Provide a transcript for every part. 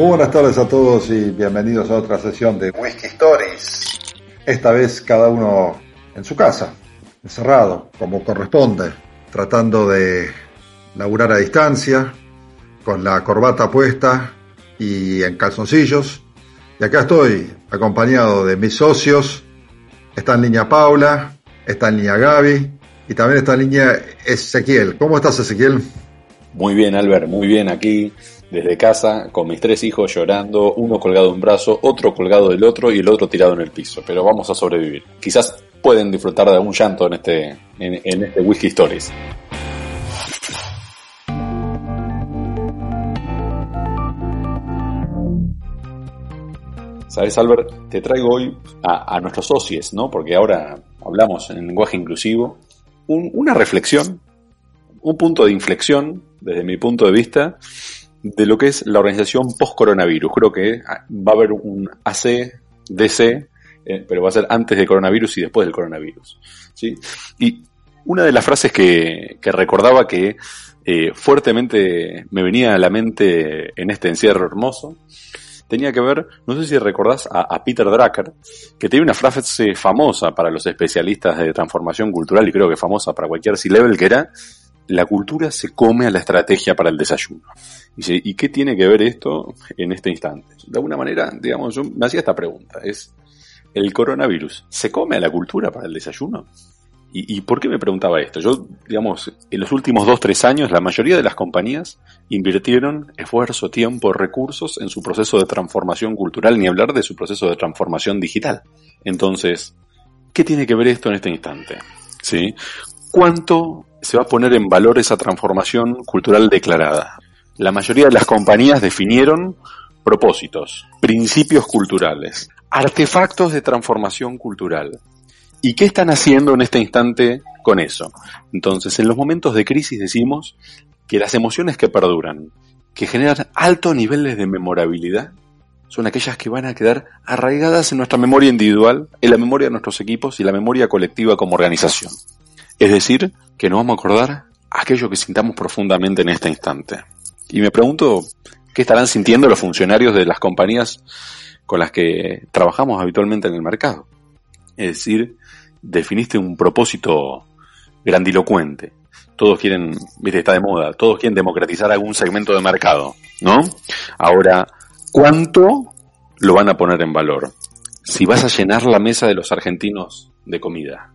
Muy buenas tardes a todos y bienvenidos a otra sesión de Whisky Stories. Esta vez cada uno en su casa, encerrado, como corresponde, tratando de laburar a distancia, con la corbata puesta y en calzoncillos. Y acá estoy, acompañado de mis socios. Está en línea Paula, está en línea Gaby y también está en línea Ezequiel. ¿Cómo estás, Ezequiel? Muy bien, Albert, muy bien aquí desde casa con mis tres hijos llorando, uno colgado de un brazo, otro colgado del otro y el otro tirado en el piso. Pero vamos a sobrevivir. Quizás pueden disfrutar de algún llanto en este, en, este Whisky Stories. Sabes, Albert, te traigo hoy a, nuestros socios, ¿no? Porque ahora hablamos en lenguaje inclusivo. Un, una reflexión, un punto de inflexión, desde mi punto de vista, de lo que es la organización post-coronavirus. Creo que va a haber un AC-DC, eh, pero va a ser antes del coronavirus y después del coronavirus. ¿sí? Y una de las frases que, que recordaba que eh, fuertemente me venía a la mente en este encierro hermoso, tenía que ver, no sé si recordás a, Peter Drucker, que tiene una frase famosa para los especialistas de transformación cultural y creo que famosa para cualquier C-level, que era, la cultura se come a la estrategia para el desayuno. ¿y qué tiene que ver esto en este instante? De alguna manera, digamos, yo me hacía esta pregunta, es, ¿el coronavirus se come a la cultura para el desayuno? ¿Y, ¿Y, por qué me preguntaba esto? Yo, digamos, en los últimos dos, tres años, la mayoría de las compañías invirtieron esfuerzo, tiempo, recursos en su proceso de transformación cultural, ni hablar de su proceso de transformación digital. Entonces, ¿qué tiene que ver esto en este instante? ¿Sí? ¿Cuánto se va a poner en valor esa transformación cultural declarada? La mayoría de las compañías definieron propósitos, principios culturales, artefactos de transformación cultural. ¿Y qué están haciendo en este instante con eso? Entonces, en los momentos de crisis decimos que las emociones que perduran, que generan altos niveles de memorabilidad, son aquellas que van a quedar arraigadas en nuestra memoria individual, en la memoria de nuestros equipos y la memoria colectiva como organización. Es decir, que nos vamos a acordar aquello que sintamos profundamente en este instante. Y me pregunto, ¿qué estarán sintiendo los funcionarios de las compañías con las que trabajamos habitualmente en el mercado? Es decir, definiste un propósito grandilocuente. Todos quieren, viste, está de moda, todos quieren democratizar algún segmento de mercado, ¿no? Ahora, ¿cuánto lo van a poner en valor? Si vas a llenar la mesa de los argentinos de comida,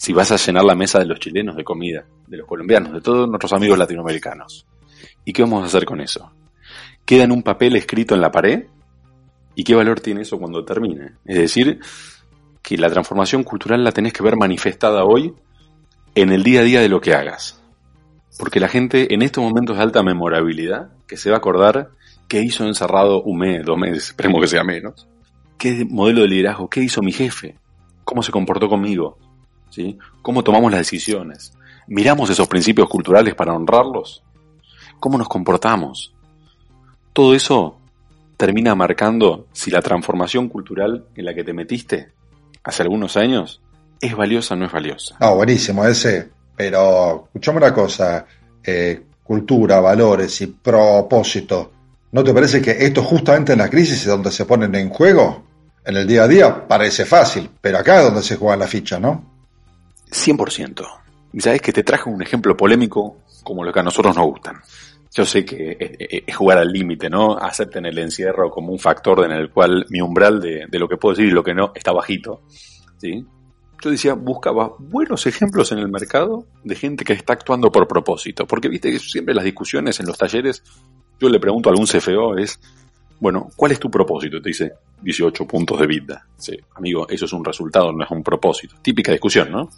si vas a llenar la mesa de los chilenos de comida, de los colombianos, de todos nuestros amigos latinoamericanos. ¿Y qué vamos a hacer con eso? ¿Queda en un papel escrito en la pared? ¿Y qué valor tiene eso cuando termine? Es decir, que la transformación cultural la tenés que ver manifestada hoy en el día a día de lo que hagas. Porque la gente en estos momentos de alta memorabilidad, que se va a acordar qué hizo encerrado un mes, dos meses, esperemos que sea menos, qué modelo de liderazgo, qué hizo mi jefe, cómo se comportó conmigo, cómo tomamos las decisiones. ¿Miramos esos principios culturales para honrarlos? ¿Cómo nos comportamos? Todo eso termina marcando si la transformación cultural en la que te metiste hace algunos años es valiosa o no es valiosa. No, buenísimo ese. Pero escuchame una cosa, eh, cultura, valores y propósito. ¿No te parece que esto justamente en la crisis es donde se ponen en juego? En el día a día parece fácil, pero acá es donde se juega la ficha, ¿no? 100%. Y sabes que te traje un ejemplo polémico como lo que a nosotros nos gustan. Yo sé que es jugar al límite, ¿no? Acepten el encierro como un factor en el cual mi umbral de, de, lo que puedo decir y lo que no está bajito. ¿sí? Yo decía, buscaba buenos ejemplos en el mercado de gente que está actuando por propósito. Porque viste que siempre las discusiones en los talleres, yo le pregunto a algún CFO, es, bueno, ¿cuál es tu propósito? Te dice 18 puntos de vida. Sí, amigo, eso es un resultado, no es un propósito. Típica discusión, ¿no?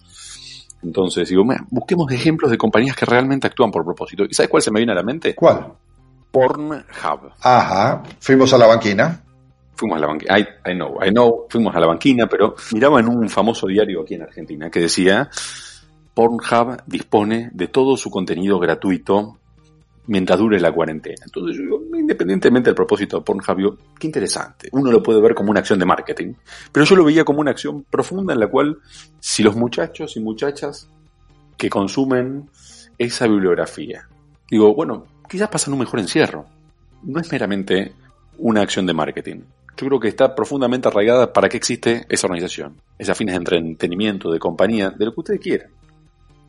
Entonces, digo, busquemos ejemplos de compañías que realmente actúan por propósito. ¿Y sabes cuál se me viene a la mente? ¿Cuál? Pornhub. Ajá, fuimos a la banquina. Fuimos a la banquina, I, I, know, I know, fuimos a la banquina, pero miraba en un famoso diario aquí en Argentina que decía, Pornhub dispone de todo su contenido gratuito mientras dure la cuarentena. Entonces yo independientemente del propósito de Pornhub, yo, qué interesante. Uno lo puede ver como una acción de marketing, pero yo lo veía como una acción profunda en la cual si los muchachos y muchachas que consumen esa bibliografía, digo, bueno, quizás pasan un mejor encierro. No es meramente una acción de marketing. Yo creo que está profundamente arraigada para qué existe esa organización, esas fines de entretenimiento, de compañía, de lo que ustedes quieran.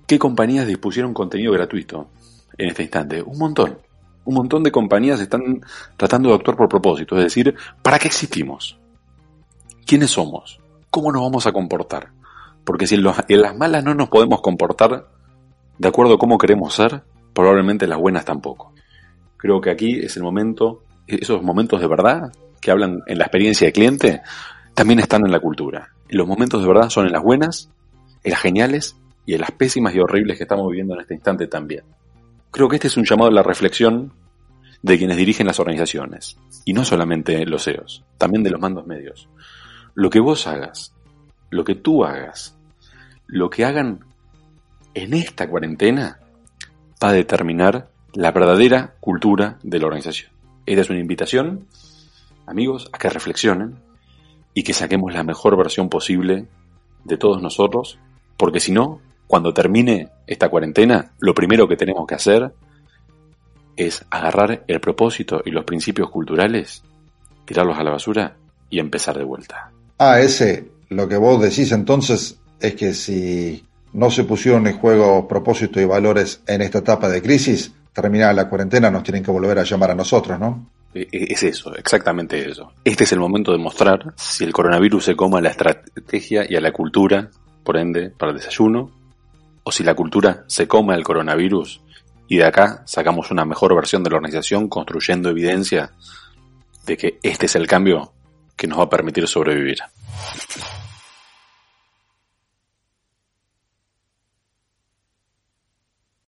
¿Qué compañías dispusieron contenido gratuito en este instante? Un montón. Un montón de compañías están tratando de actuar por propósito, es decir, ¿para qué existimos? ¿Quiénes somos? ¿Cómo nos vamos a comportar? Porque si en, las malas no nos podemos comportar de acuerdo a cómo queremos ser, probablemente en las buenas tampoco. Creo que aquí es el momento, esos momentos de verdad que hablan en la experiencia de cliente, también están en la cultura. Los momentos de verdad son en las buenas, en las geniales y en las pésimas y horribles que estamos viviendo en este instante también. Creo que este es un llamado a la reflexión de quienes dirigen las organizaciones, y no solamente los CEOs, también de los mandos medios. Lo que vos hagas, lo que tú hagas, lo que hagan en esta cuarentena va a determinar la verdadera cultura de la organización. Esta es una invitación, amigos, a que reflexionen y que saquemos la mejor versión posible de todos nosotros, porque si no, cuando termine esta cuarentena, lo primero que tenemos que hacer es agarrar el propósito y los principios culturales, tirarlos a la basura y empezar de vuelta. Ah, ese, lo que vos decís entonces es que si no se pusieron en juego propósitos y valores en esta etapa de crisis, terminada la cuarentena nos tienen que volver a llamar a nosotros, ¿no? E, e, es eso, exactamente eso. Este es el momento de mostrar si el coronavirus se coma a la estrategia y a la cultura, por ende, para el desayuno, o si la cultura se come al coronavirus y de acá sacamos una mejor versión de la organización construyendo evidencia de que este es el cambio que nos va a permitir sobrevivir.